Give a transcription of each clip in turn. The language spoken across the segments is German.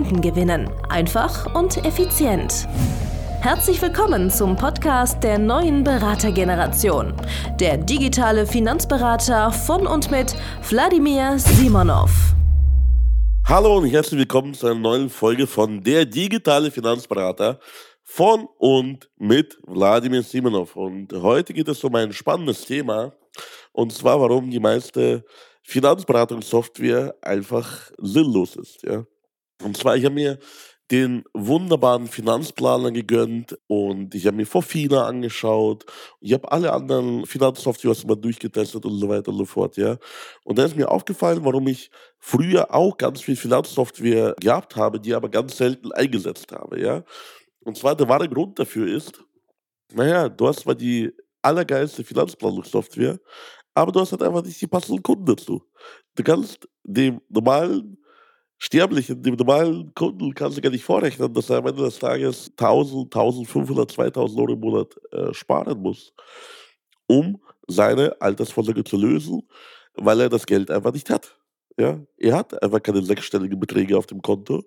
Kunden gewinnen. Einfach und effizient. Herzlich willkommen zum Podcast der neuen Beratergeneration. Der digitale Finanzberater von und mit Wladimir Simonov. Hallo und herzlich willkommen zu einer neuen Folge von Der digitale Finanzberater von und mit Wladimir Simonov. Und heute geht es um ein spannendes Thema und zwar, warum die meiste Finanzberatungssoftware einfach sinnlos ist. Ja? Und zwar, ich habe mir den wunderbaren Finanzplaner gegönnt und ich habe mir Forfina angeschaut. Ich habe alle anderen Finanzsoftwares mal durchgetestet und so weiter und so fort, ja. Und da ist mir aufgefallen, warum ich früher auch ganz viel Finanzsoftware gehabt habe, die aber ganz selten eingesetzt habe, ja. Und zwar der wahre Grund dafür ist, naja, du hast zwar die allergeilste Finanzplanungssoftware, aber du hast halt einfach nicht die passenden Kunden dazu. Du kannst dem normalen Sterblichen, dem normalen Kunden kannst du gar nicht vorrechnen, dass er am Ende des Tages 1000, 1500, 2000 Euro im Monat äh, sparen muss, um seine Altersvorsorge zu lösen, weil er das Geld einfach nicht hat. Ja? Er hat einfach keine sechsstelligen Beträge auf dem Konto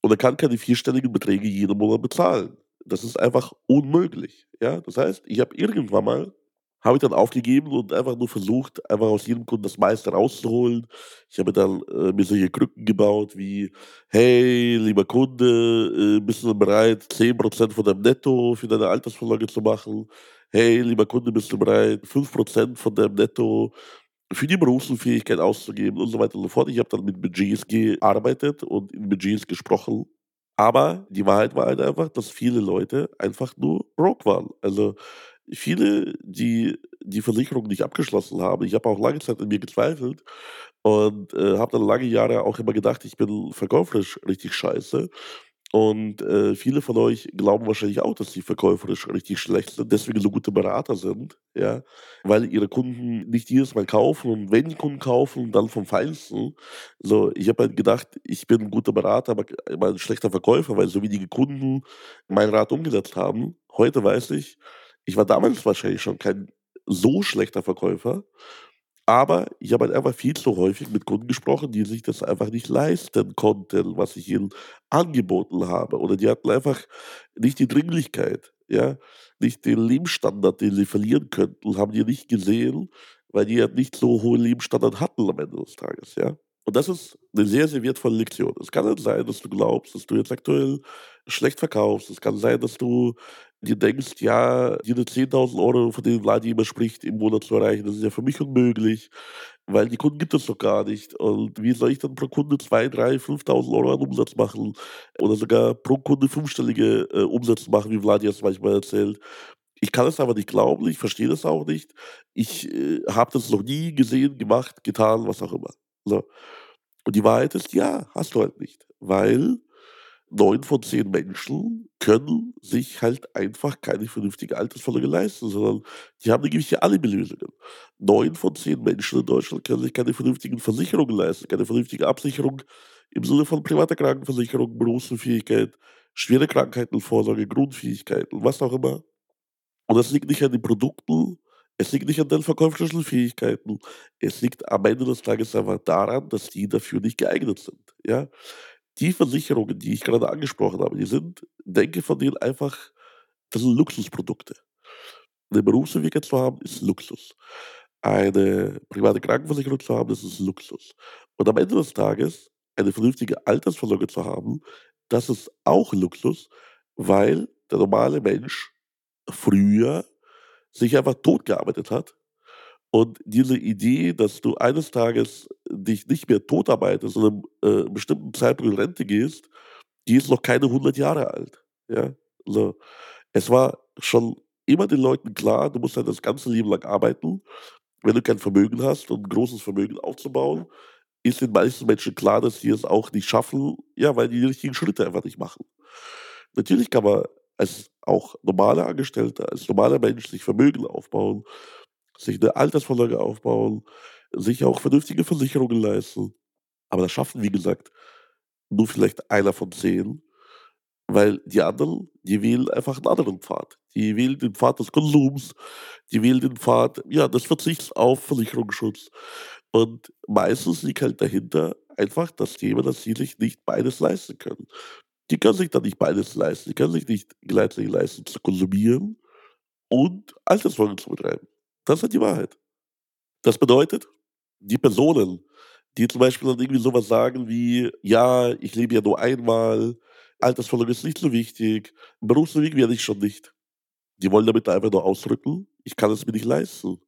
und er kann keine vierstelligen Beträge jeden Monat bezahlen. Das ist einfach unmöglich. Ja? Das heißt, ich habe irgendwann mal habe ich dann aufgegeben und einfach nur versucht, einfach aus jedem Kunden das meiste rauszuholen. Ich habe dann äh, mir solche Krücken gebaut wie, hey, lieber Kunde, äh, bist du bereit, 10% von deinem Netto für deine Altersvorsorge zu machen? Hey, lieber Kunde, bist du bereit, 5% von deinem Netto für die Berufsunfähigkeit auszugeben und so weiter und so fort. Ich habe dann mit Budgets gearbeitet und in Budgets gesprochen. Aber die Wahrheit war halt einfach, dass viele Leute einfach nur broke waren. Also viele, die die Versicherung nicht abgeschlossen haben. Ich habe auch lange Zeit an mir gezweifelt und äh, habe dann lange Jahre auch immer gedacht, ich bin verkäuferisch richtig scheiße. Und äh, viele von euch glauben wahrscheinlich auch, dass sie verkäuferisch richtig schlecht sind, deswegen so gute Berater sind, ja, weil ihre Kunden nicht jedes Mal kaufen und wenn die Kunden kaufen, dann vom Feinsten. So, ich habe halt gedacht, ich bin ein guter Berater, aber ein schlechter Verkäufer, weil so wie die Kunden meinen Rat umgesetzt haben, heute weiß ich, ich war damals wahrscheinlich schon kein so schlechter Verkäufer, aber ich habe halt einfach viel zu häufig mit Kunden gesprochen, die sich das einfach nicht leisten konnten, was ich ihnen angeboten habe. Oder die hatten einfach nicht die Dringlichkeit, ja, nicht den Lebensstandard, den sie verlieren könnten, haben die nicht gesehen, weil die ja nicht so hohen Lebensstandard hatten am Ende des Tages, ja. Und das ist eine sehr, sehr wertvolle Lektion. Es kann nicht sein, dass du glaubst, dass du jetzt aktuell schlecht verkaufst. Es kann sein, dass du dir denkst, ja, diese 10.000 Euro, von denen Vladi immer spricht, im Monat zu erreichen, das ist ja für mich unmöglich, weil die Kunden gibt es doch gar nicht. Und wie soll ich dann pro Kunde 2, 3, 5.000 Euro an Umsatz machen oder sogar pro Kunde fünfstellige äh, Umsätze machen, wie Vladi es manchmal erzählt? Ich kann es aber nicht glauben, ich verstehe das auch nicht. Ich äh, habe das noch nie gesehen, gemacht, getan, was auch immer. So. Und die Wahrheit ist, ja, hast du halt nicht. Weil neun von zehn Menschen können sich halt einfach keine vernünftige Altersvorsorge leisten, sondern die haben eine gewisse Alibi-Lösungen. Neun von zehn Menschen in Deutschland können sich keine vernünftigen Versicherungen leisten, keine vernünftige Absicherung im Sinne von privater Krankenversicherung, Berufsunfähigkeit, schwere Krankheiten, Vorsorge, Grundfähigkeiten, was auch immer. Und das liegt nicht an den Produkten, es liegt nicht an den verkäuferischen Fähigkeiten. Es liegt am Ende des Tages einfach daran, dass die dafür nicht geeignet sind. Ja? Die Versicherungen, die ich gerade angesprochen habe, die sind, denke von denen einfach, das sind Luxusprodukte. Eine Berufsfähigkeit zu haben, ist Luxus. Eine private Krankenversicherung zu haben, das ist Luxus. Und am Ende des Tages eine vernünftige Altersvorsorge zu haben, das ist auch Luxus, weil der normale Mensch früher sich einfach totgearbeitet hat. Und diese Idee, dass du eines Tages dich nicht mehr totarbeitest, sondern äh, einem bestimmten Zeitpunkt in Rente gehst, die ist noch keine 100 Jahre alt. Ja? Also, es war schon immer den Leuten klar, du musst halt das ganze Leben lang arbeiten. Wenn du kein Vermögen hast und ein großes Vermögen aufzubauen, ist den meisten Menschen klar, dass sie es auch nicht schaffen, ja, weil die die richtigen Schritte einfach nicht machen. Natürlich kann man als auch normaler Angestellter, als normaler Mensch sich Vermögen aufbauen, sich eine Altersvorsorge aufbauen, sich auch vernünftige Versicherungen leisten. Aber das schaffen, wie gesagt, nur vielleicht einer von zehn, weil die anderen, die wählen einfach einen anderen Pfad. Die wählen den Pfad des Konsums, die wählen den Pfad ja, des Verzichts auf Versicherungsschutz. Und meistens liegt halt dahinter einfach das Thema, dass sie sich nicht beides leisten können. Die können sich dann nicht beides leisten. Die können sich nicht gleichzeitig leisten, zu konsumieren und Altersvorsorge zu betreiben. Das ist halt die Wahrheit. Das bedeutet, die Personen, die zum Beispiel dann irgendwie sowas sagen wie, ja, ich lebe ja nur einmal, Altersvorsorge ist nicht so wichtig, Berufsweg werde ich schon nicht. Die wollen damit einfach nur ausdrücken, ich kann es mir nicht leisten.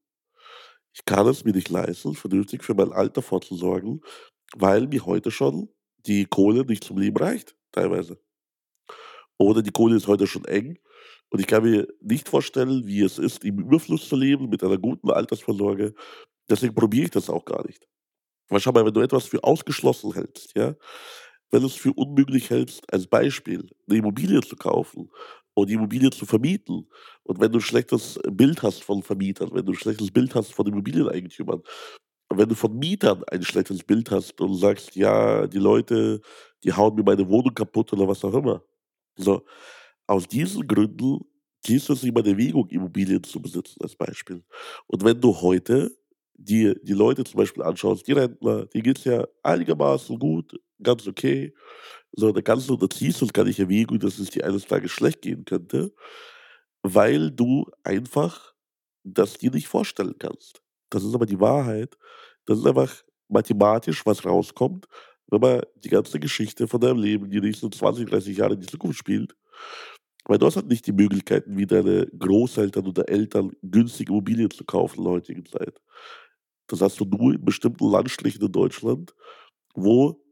Ich kann es mir nicht leisten, vernünftig für mein Alter vorzusorgen, weil mir heute schon die Kohle nicht zum Leben reicht, teilweise. Oder die Kohle ist heute schon eng und ich kann mir nicht vorstellen, wie es ist, im Überfluss zu leben mit einer guten Altersvorsorge. Deswegen probiere ich das auch gar nicht. Weil schau mal, wenn du etwas für ausgeschlossen hältst, ja, wenn du es für unmöglich hältst, als Beispiel, eine Immobilie zu kaufen und die Immobilie zu vermieten. Und wenn du ein schlechtes Bild hast von Vermietern, wenn du ein schlechtes Bild hast von Immobilieneigentümern, wenn du von Mietern ein schlechtes Bild hast und sagst, ja, die Leute, die hauen mir meine Wohnung kaputt oder was auch immer. So, aus diesen Gründen du es mal in Erwägung, Immobilien zu besitzen, als Beispiel. Und wenn du heute die, die Leute zum Beispiel anschaust, die Rentner, die geht es ja einigermaßen gut, ganz okay. So, da kannst du, da ziehst du gar nicht erwägen, dass es dir eines Tages schlecht gehen könnte, weil du einfach das dir nicht vorstellen kannst. Das ist aber die Wahrheit. Das ist einfach mathematisch, was rauskommt, wenn man die ganze Geschichte von deinem Leben die nächsten 20, 30 Jahre in die Zukunft spielt. Weil du hast halt nicht die Möglichkeiten, wie deine Großeltern oder Eltern günstige Immobilien zu kaufen in der heutigen Zeit. Das hast du nur in bestimmten Landstrichen in Deutschland, wo,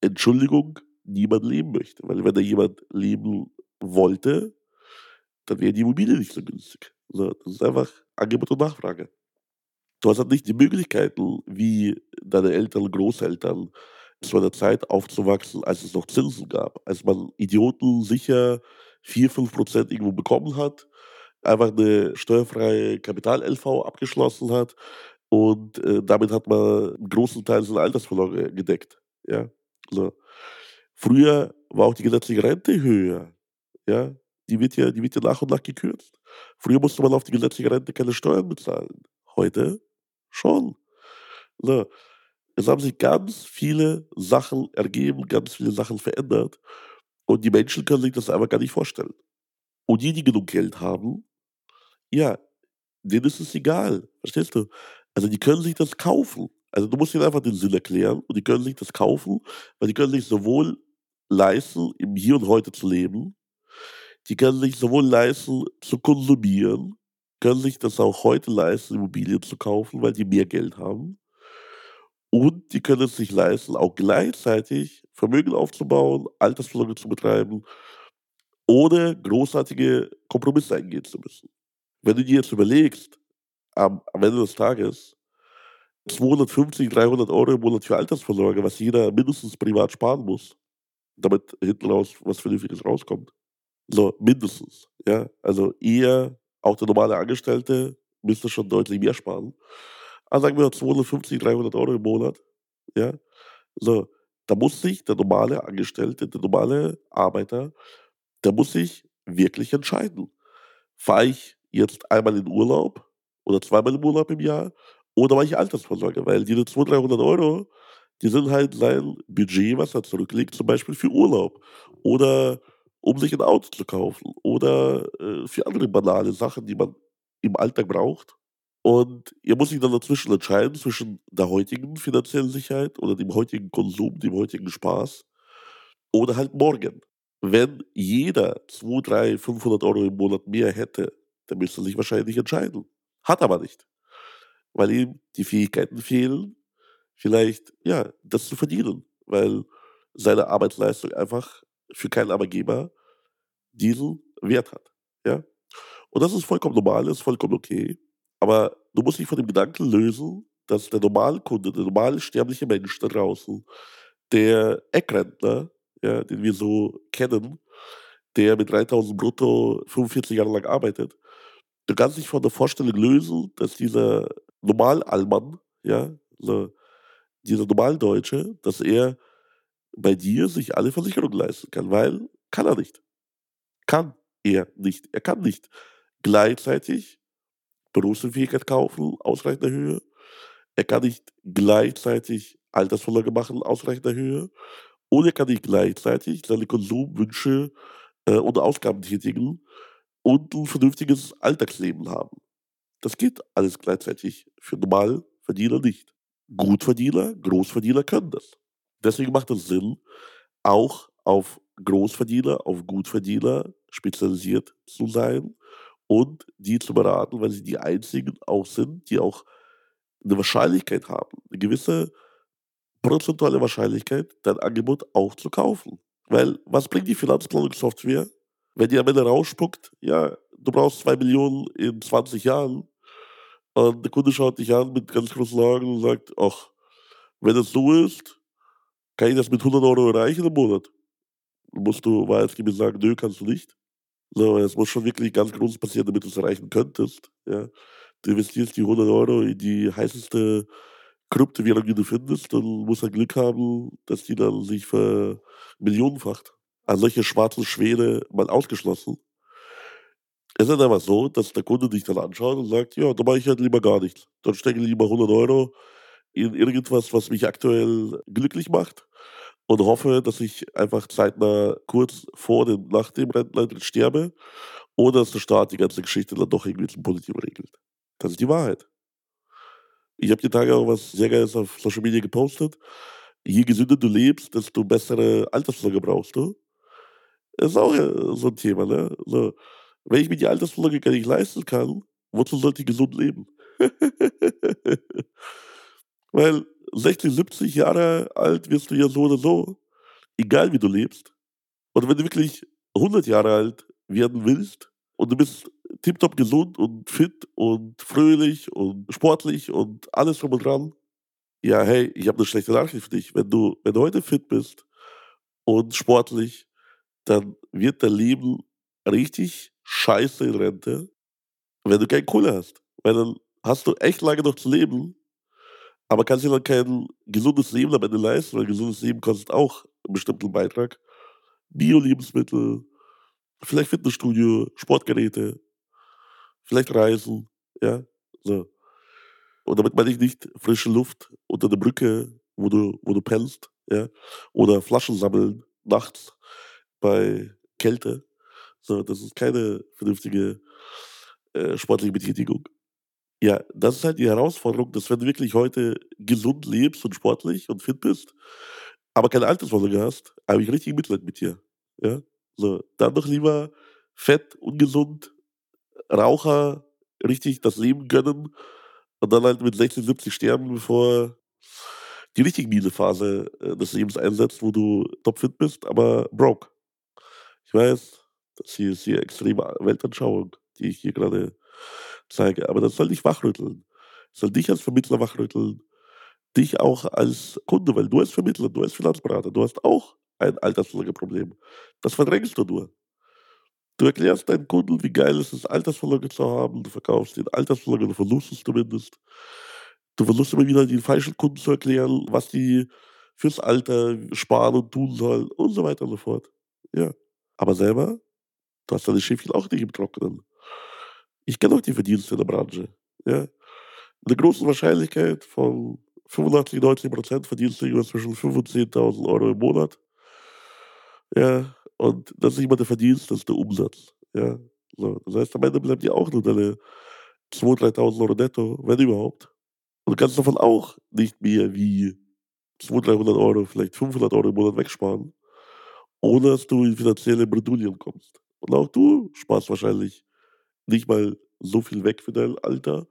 Entschuldigung, niemand leben möchte. Weil wenn da jemand leben wollte, dann wäre die Immobilie nicht so günstig. So, das ist einfach Angebot und Nachfrage. Du hast halt nicht die Möglichkeiten, wie deine Eltern, Großeltern, zu einer Zeit aufzuwachsen, als es noch Zinsen gab, als man Idioten sicher 4, 5 Prozent irgendwo bekommen hat, einfach eine steuerfreie Kapital-LV abgeschlossen hat und äh, damit hat man einen großen Teil seiner Altersvorsorge gedeckt. Ja? So. Früher war auch die gesetzliche Rente höher. Ja? Die, wird ja, die wird ja nach und nach gekürzt. Früher musste man auf die gesetzliche Rente keine Steuern bezahlen. Heute schon. So. Es haben sich ganz viele Sachen ergeben, ganz viele Sachen verändert. Und die Menschen können sich das einfach gar nicht vorstellen. Und die, die genug Geld haben, ja, denen ist es egal. Verstehst du? Also die können sich das kaufen. Also du musst ihnen einfach den Sinn erklären und die können sich das kaufen, weil die können sich sowohl leisten, im Hier und Heute zu leben, die können sich sowohl leisten, zu konsumieren, können sich das auch heute leisten, Immobilien zu kaufen, weil die mehr Geld haben. Und die können es sich leisten, auch gleichzeitig Vermögen aufzubauen, Altersvorsorge zu betreiben, ohne großartige Kompromisse eingehen zu müssen. Wenn du dir jetzt überlegst, am, Ende des Tages 250, 300 Euro im Monat für Altersvorsorge, was jeder mindestens privat sparen muss, damit hinten raus was Vernünftiges rauskommt. So, mindestens. Ja, also eher auch der normale Angestellte müsste schon deutlich mehr sparen. Also sagen wir 250, 300 Euro im Monat. Ja, so, da muss sich der normale Angestellte, der normale Arbeiter, der muss sich wirklich entscheiden. Fahre ich jetzt einmal in Urlaub oder zweimal im Urlaub im Jahr oder mache ich Altersvorsorge? Weil diese 200, 300 Euro, die sind halt sein Budget, was er zurücklegt, zum Beispiel für Urlaub oder um sich ein Auto zu kaufen oder äh, für andere banale Sachen, die man im Alltag braucht. Und ihr muss sich dann dazwischen entscheiden, zwischen der heutigen finanziellen Sicherheit oder dem heutigen Konsum, dem heutigen Spaß oder halt morgen. Wenn jeder 2, 3, 500 Euro im Monat mehr hätte, dann müsste er sich wahrscheinlich entscheiden. Hat aber nicht. Weil ihm die Fähigkeiten fehlen, vielleicht, ja, das zu verdienen. Weil seine Arbeitsleistung einfach für keinen Arbeitgeber diesen Wert hat. Ja? Und das ist vollkommen normal, ist vollkommen okay. Aber du musst dich von dem Gedanken lösen, dass der Normalkunde, der normal sterbliche Mensch da draußen, der Eckrentner, ja, den wir so kennen, der mit 3000 brutto 45 Jahre lang arbeitet, du kannst dich von der Vorstellung lösen, dass dieser Normalallmann, ja, so, dieser Normaldeutsche, dass er bei dir sich alle Versicherungen leisten kann, weil kann er nicht. Kann er nicht. Er kann nicht gleichzeitig Berufsunfähigkeit kaufen, ausreichender Höhe. Er kann nicht gleichzeitig Altersvorsorge machen, ausreichender Höhe. Und er kann nicht gleichzeitig seine Konsumwünsche äh, und Ausgaben tätigen und ein vernünftiges Alltagsleben haben. Das geht alles gleichzeitig für Normalverdiener nicht. Gutverdiener, Großverdiener können das. Deswegen macht es Sinn, auch auf Großverdiener, auf Gutverdiener spezialisiert zu sein und die zu beraten, weil sie die einzigen auch sind, die auch eine Wahrscheinlichkeit haben, eine gewisse prozentuale Wahrscheinlichkeit, dein Angebot auch zu kaufen. Weil was bringt die Finanzplanungssoftware, wenn die am Ende rausspuckt, ja, du brauchst zwei Millionen in 20 Jahren und der Kunde schaut dich an mit ganz großen Augen und sagt, ach, wenn das so ist, kann ich das mit 100 Euro erreichen im Monat? Musst du wahrheitsgemäß sagen, nö, kannst du nicht. So, es muss schon wirklich ganz groß passieren, damit du es erreichen könntest. Ja. Du investierst die 100 Euro in die heißeste Kryptowährung, die du findest, und musst halt Glück haben, dass die dann sich ver Millionenfacht. An solche schwarzen Schwäne mal ausgeschlossen. Es ist einfach so, dass der Kunde dich dann anschaut und sagt, ja, da mache ich halt lieber gar nichts. Dann stecke ich lieber 100 Euro in irgendwas, was mich aktuell glücklich macht und hoffe, dass ich einfach zeitnah kurz vor dem, nach dem Renteneintritt sterbe oder dass der Staat die ganze Geschichte dann doch irgendwie zum Positiven regelt. Das ist die Wahrheit. Ich habe die Tage auch was sehr Geiles auf Social Media gepostet. Je gesünder du lebst, desto bessere Altersvorsorge brauchst du. Das ist auch äh, so ein Thema, ne? So, wenn ich mir die Altersvorsorge gar nicht leisten kann, wozu sollte ich gesund leben? Weil 60, 70 Jahre alt wirst du ja so oder so, egal wie du lebst. Und wenn du wirklich 100 Jahre alt werden willst und du bist tiptop gesund und fit und fröhlich und sportlich und alles drum und dran, ja, hey, ich habe eine schlechte Nachricht für dich. Wenn du, wenn du heute fit bist und sportlich, dann wird dein Leben richtig scheiße in Rente, wenn du keine Kohle hast. Weil dann hast du echt lange noch zu leben aber kannst dir dann kein gesundes Leben am Ende leisten, weil gesundes Leben kostet auch einen bestimmten Beitrag. Bio-Lebensmittel, vielleicht Fitnessstudio, Sportgeräte, vielleicht Reisen, ja, so. Und damit meine ich nicht frische Luft unter der Brücke, wo du, wo du pennst, ja, oder Flaschen sammeln nachts bei Kälte. So, das ist keine vernünftige äh, sportliche Betätigung. Ja, das ist halt die Herausforderung, dass wenn du wirklich heute gesund lebst und sportlich und fit bist, aber keine Altersvorsorge hast, habe ich richtig Mitleid mit dir. Ja? So, dann doch lieber fett, ungesund, Raucher, richtig das Leben gönnen und dann halt mit 60, 70 sterben, bevor die richtig miese Phase äh, des Lebens einsetzt, wo du topfit bist, aber broke. Ich weiß, das hier ist die extreme Weltanschauung, die ich hier gerade zeige. Aber das soll dich wachrütteln. Das soll dich als Vermittler wachrütteln. Dich auch als Kunde, weil du als Vermittler, du als Finanzberater, du hast auch ein Altersvorsorgeproblem. Das verdrängst du nur. Du erklärst deinen Kunden, wie geil es ist, Altersvorsorge zu haben. Du verkaufst den Altersvorsorge, du versuchst es zumindest. Du versuchst immer wieder den falschen Kunden zu erklären, was die fürs Alter sparen und tun sollen und so weiter und so fort. Ja. Aber selber, du hast deine Schiffchen auch nicht im Trockenen. Ich kenne auch die Verdienste der Branche. Ja. Mit der großen Wahrscheinlichkeit von 85, 90 Prozent verdienst du irgendwas zwischen 5.000 und 10.000 Euro im Monat. Ja, und das ist nicht mal der Verdienst, das ist der Umsatz. Ja, so. Das heißt, am Ende bleibt dir auch nur deine 2.000, 3.000 Euro netto, wenn überhaupt. Und du kannst davon auch nicht mehr wie 200, 300 Euro, vielleicht 500 Euro im Monat wegsparen, ohne dass du in finanzielle Bredouillen kommst. Und auch du sparst wahrscheinlich nicht mal so viel weg für dein Alter.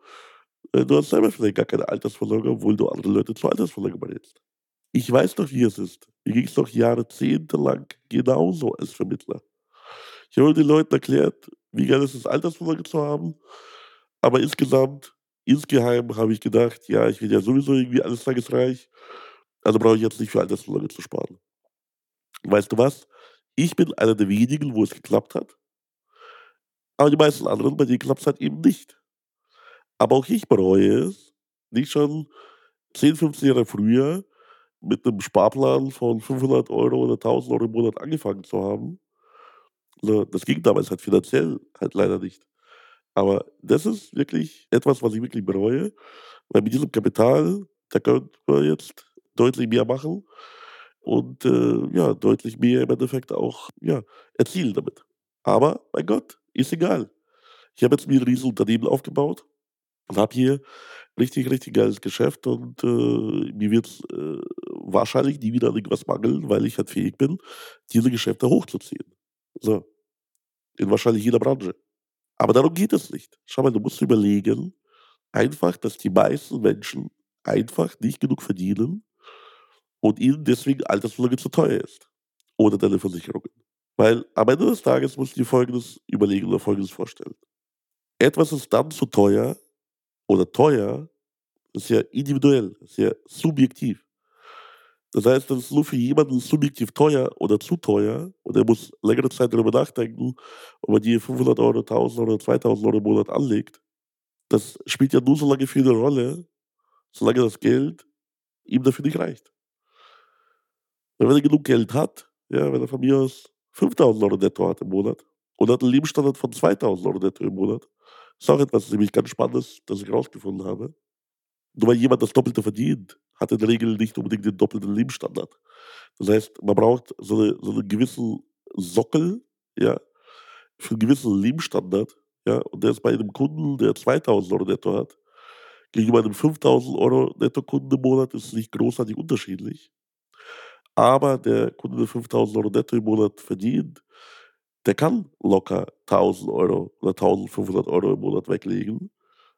Äh, du hast selber vielleicht gar keine Altersvorsorge, obwohl du andere Leute zur Altersvorsorge berätst. Ich weiß doch, wie es ist. Mir ging es doch jahrzehntelang genauso als Vermittler. Ich habe den Leuten erklärt, wie geil es ist, Altersvorsorge zu haben. Aber insgesamt insgeheim habe ich gedacht, ja, ich will ja sowieso irgendwie eines Tages reich, also brauche ich jetzt nicht für Altersvorsorge zu sparen. weißt du was? Ich bin einer der wenigen, wo es geklappt hat. Aber die meisten anderen, bei denen klappt es halt eben nicht. Aber auch ich bereue es, nicht schon 10, 15 Jahre früher mit einem Sparplan von 500 Euro oder 1000 Euro im Monat angefangen zu haben. Ne, das ging damals halt finanziell halt leider nicht. Aber das ist wirklich etwas, was ich wirklich bereue, weil mit diesem Kapital, da können wir jetzt deutlich mehr machen und äh, ja, deutlich mehr im Endeffekt auch ja, erzielen damit. Aber mein Gott, ist egal. Ich habe jetzt mir ein riesen Unternehmen aufgebaut und habe hier richtig, richtig geiles Geschäft und äh, mir wird äh, wahrscheinlich nie wieder irgendwas mangeln, weil ich halt fähig bin, diese Geschäfte hochzuziehen. So. In wahrscheinlich jeder Branche. Aber darum geht es nicht. Schau mal, du musst überlegen, einfach, dass die meisten Menschen einfach nicht genug verdienen und ihnen deswegen Altersvorsorge zu teuer ist. Oder deine Versicherungen. Weil am Ende des Tages musst du dir Folgendes überlegen oder Folgendes vorstellen. Etwas ist dann zu teuer oder teuer, ist ja individuell, ist ja subjektiv. Das heißt, das ist nur für jemanden subjektiv teuer oder zu teuer und er muss längere Zeit darüber nachdenken, ob er die 500 Euro, 1000 Euro, 2000 Euro im Monat anlegt. Das spielt ja nur so lange viel eine Rolle, solange das Geld ihm dafür nicht reicht. Wenn er genug Geld hat, ja, wenn er von mir aus 5000 Euro netto hat im Monat und hat einen Lebensstandard von 2000 Euro netto im Monat, ist auch etwas nämlich ganz Spannendes, das ich herausgefunden habe. Nur weil jemand das Doppelte verdient, hat in der Regel nicht unbedingt den doppelten Lebensstandard. Das heißt, man braucht so, eine, so einen gewissen Sockel, ja, für einen gewissen Lebensstandard, ja, und der ist bei einem Kunden, der 2000 Euro netto hat, gegenüber einem 5000 Euro Netto-Kunden im Monat ist es nicht großartig unterschiedlich. Aber der Kunde, der 5000 Euro netto im Monat verdient, der kann locker 1000 Euro oder 1500 Euro im Monat weglegen.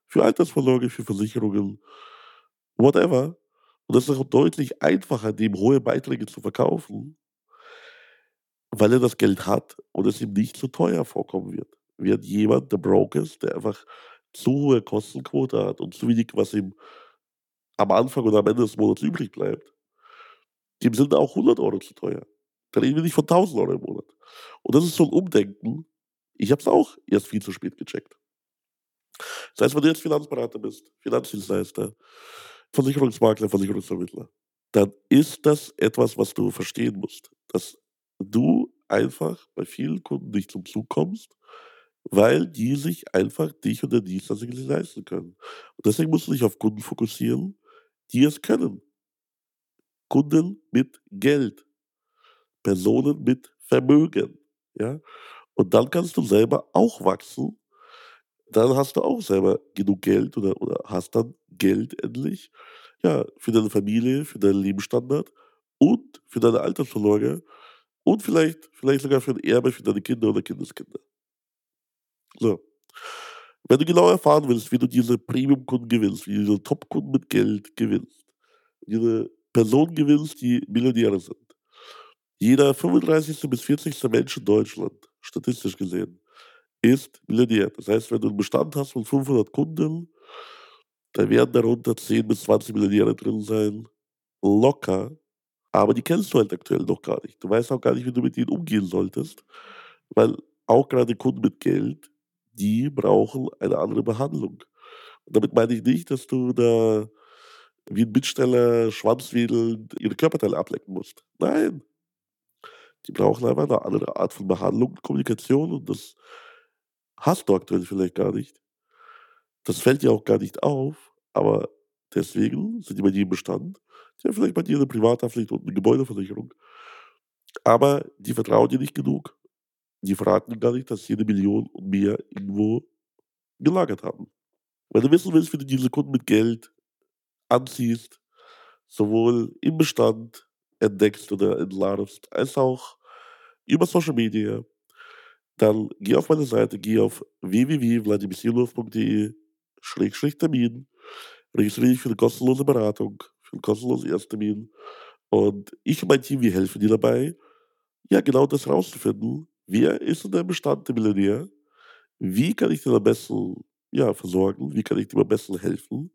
Für Altersvorsorge, für Versicherungen, whatever. Und das ist auch deutlich einfacher, dem hohe Beiträge zu verkaufen, weil er das Geld hat und es ihm nicht zu teuer vorkommen wird. Wird jemand, der broke ist, der einfach zu hohe Kostenquote hat und zu wenig, was ihm am Anfang oder am Ende des Monats übrig bleibt, dem sind auch 100 Euro zu teuer. Da reden wir nicht von 1000 Euro im Monat. Und das ist so ein Umdenken. Ich habe es auch erst viel zu spät gecheckt. Das heißt, wenn du jetzt Finanzberater bist, Finanzdienstleister, Versicherungsmakler, Versicherungsvermittler, dann ist das etwas, was du verstehen musst. Dass du einfach bei vielen Kunden nicht zum Zug kommst, weil die sich einfach dich und der Dienstleister nicht leisten können. Und deswegen musst du dich auf Kunden fokussieren, die es können. Kunden mit Geld. Personen mit Vermögen. Ja? Und dann kannst du selber auch wachsen. Dann hast du auch selber genug Geld oder, oder hast dann Geld endlich ja, für deine Familie, für deinen Lebensstandard und für deine Altersvorsorge und vielleicht, vielleicht sogar für ein Erbe für deine Kinder oder Kindeskinder. So. Wenn du genau erfahren willst, wie du diese Premium-Kunden gewinnst, wie du diese Top-Kunden mit Geld gewinnst, diese Personen gewinnst, die Millionäre sind. Jeder 35. bis 40. Mensch in Deutschland, statistisch gesehen, ist Millionär. Das heißt, wenn du einen Bestand hast von 500 Kunden, da werden darunter 10 bis 20 Millionäre drin sein. Locker. Aber die kennst du halt aktuell noch gar nicht. Du weißt auch gar nicht, wie du mit ihnen umgehen solltest. Weil auch gerade Kunden mit Geld, die brauchen eine andere Behandlung. Und damit meine ich nicht, dass du da wie ein Bittsteller schwanzwedelnd ihre Körperteile ablecken musst. Nein. Die brauchen einfach eine andere Art von Behandlung und Kommunikation und das hast du aktuell vielleicht gar nicht. Das fällt dir auch gar nicht auf, aber deswegen sind die bei dir im Bestand. Die haben vielleicht bei dir eine Privathaftpflicht und eine Gebäudeversicherung. Aber die vertrauen dir nicht genug. Die verraten gar nicht, dass sie eine Million und mehr irgendwo gelagert haben. Wenn du wissen willst, wie du diese Kunden mit Geld anziehst, sowohl im Bestand entdeckst oder entlarvst, als auch über Social Media, dann geh auf meine Seite, geh auf www.vladimirsilov.de-termin, registriere dich für eine kostenlose Beratung, für einen kostenlosen Ersttermin und ich und mein Team, wir helfen dir dabei, ja genau das rauszufinden, wer ist in deinem Bestand der Millionär, wie kann ich dir am besten ja, versorgen? Wie kann ich dir am besten helfen?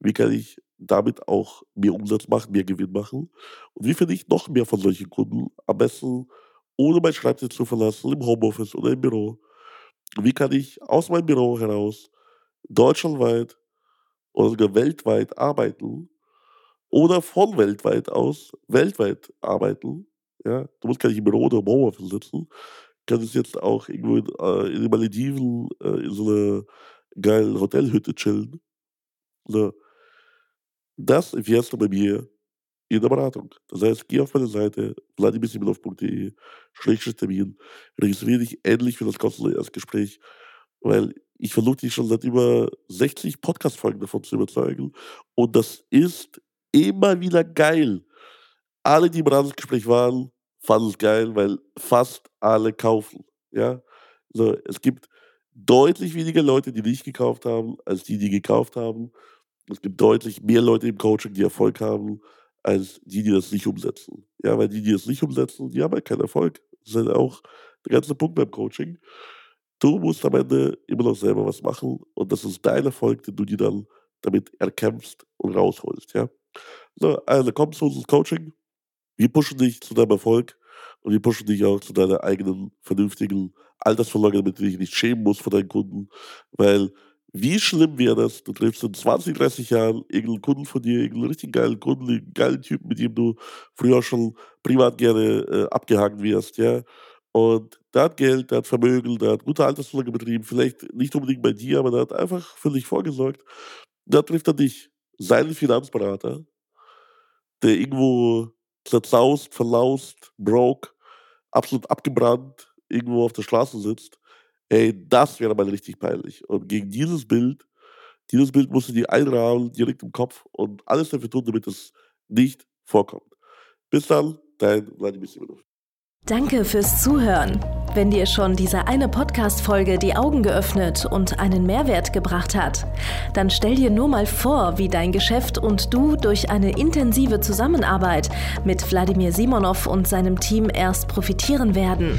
Wie kann ich damit auch mehr Umsatz machen, mehr Gewinn machen? Und wie finde ich noch mehr von solchen Kunden? Am besten ohne meinen Schreibtisch zu verlassen, im Homeoffice oder im Büro. Wie kann ich aus meinem Büro heraus deutschlandweit oder sogar weltweit arbeiten oder von weltweit aus weltweit arbeiten? Ja, du musst gar nicht im Büro oder im Homeoffice sitzen. Du kannst jetzt auch irgendwo in, äh, in den Malediven äh, in so einer geilen Hotelhütte chillen. So. Das erfährst du bei mir in der Beratung. Das heißt, geh auf meine Seite wladimirsimilow.de, schrägstrich Termin, registriere dich endlich für das kostenlose Erstgespräch, weil ich versuche dich schon seit über 60 Podcast-Folgen davon zu überzeugen und das ist immer wieder geil. Alle, die im Beratungsgespräch waren, fanden es geil, weil fast alle kaufen. Ja? So, es gibt deutlich weniger Leute, die nicht gekauft haben, als die, die gekauft haben. Es gibt deutlich mehr Leute im Coaching, die Erfolg haben, als die, die das nicht umsetzen. Ja, weil die, die das nicht umsetzen, die haben halt keinen Erfolg. Das ist halt auch der ganze Punkt beim Coaching. Du musst am Ende immer noch selber was machen und das ist dein Erfolg, den du dir dann damit erkämpfst und rausholst. Ja? So, also komm zu unserem Coaching. Wir pushen dich zu deinem Erfolg und wir pushen dich auch zu deiner eigenen vernünftigen Altersvorsorge, damit du dich nicht schämen musst vor deinen Kunden, weil wie schlimm wäre das, du triffst in 20, 30 Jahren irgendeinen Kunden von dir, irgendeinen richtig geilen Kunden, einen geilen Typen, mit dem du früher schon privat gerne äh, abgehangen wirst, ja. Und der hat Geld, der hat Vermögen, der hat gute Altersvorsorge betrieben, vielleicht nicht unbedingt bei dir, aber der hat einfach für dich vorgesorgt. Da trifft er dich, seinen Finanzberater, der irgendwo zerzaust, verlaust, broke, absolut abgebrannt, irgendwo auf der Straße sitzt Ey, das wäre mal richtig peinlich. Und gegen dieses Bild, dieses Bild musst du dir einrahmen, direkt im Kopf und alles dafür tun, damit es nicht vorkommt. Bis dann, dein Vladimir Simonov. Danke fürs Zuhören. Wenn dir schon diese eine Podcast-Folge die Augen geöffnet und einen Mehrwert gebracht hat, dann stell dir nur mal vor, wie dein Geschäft und du durch eine intensive Zusammenarbeit mit Wladimir Simonov und seinem Team erst profitieren werden.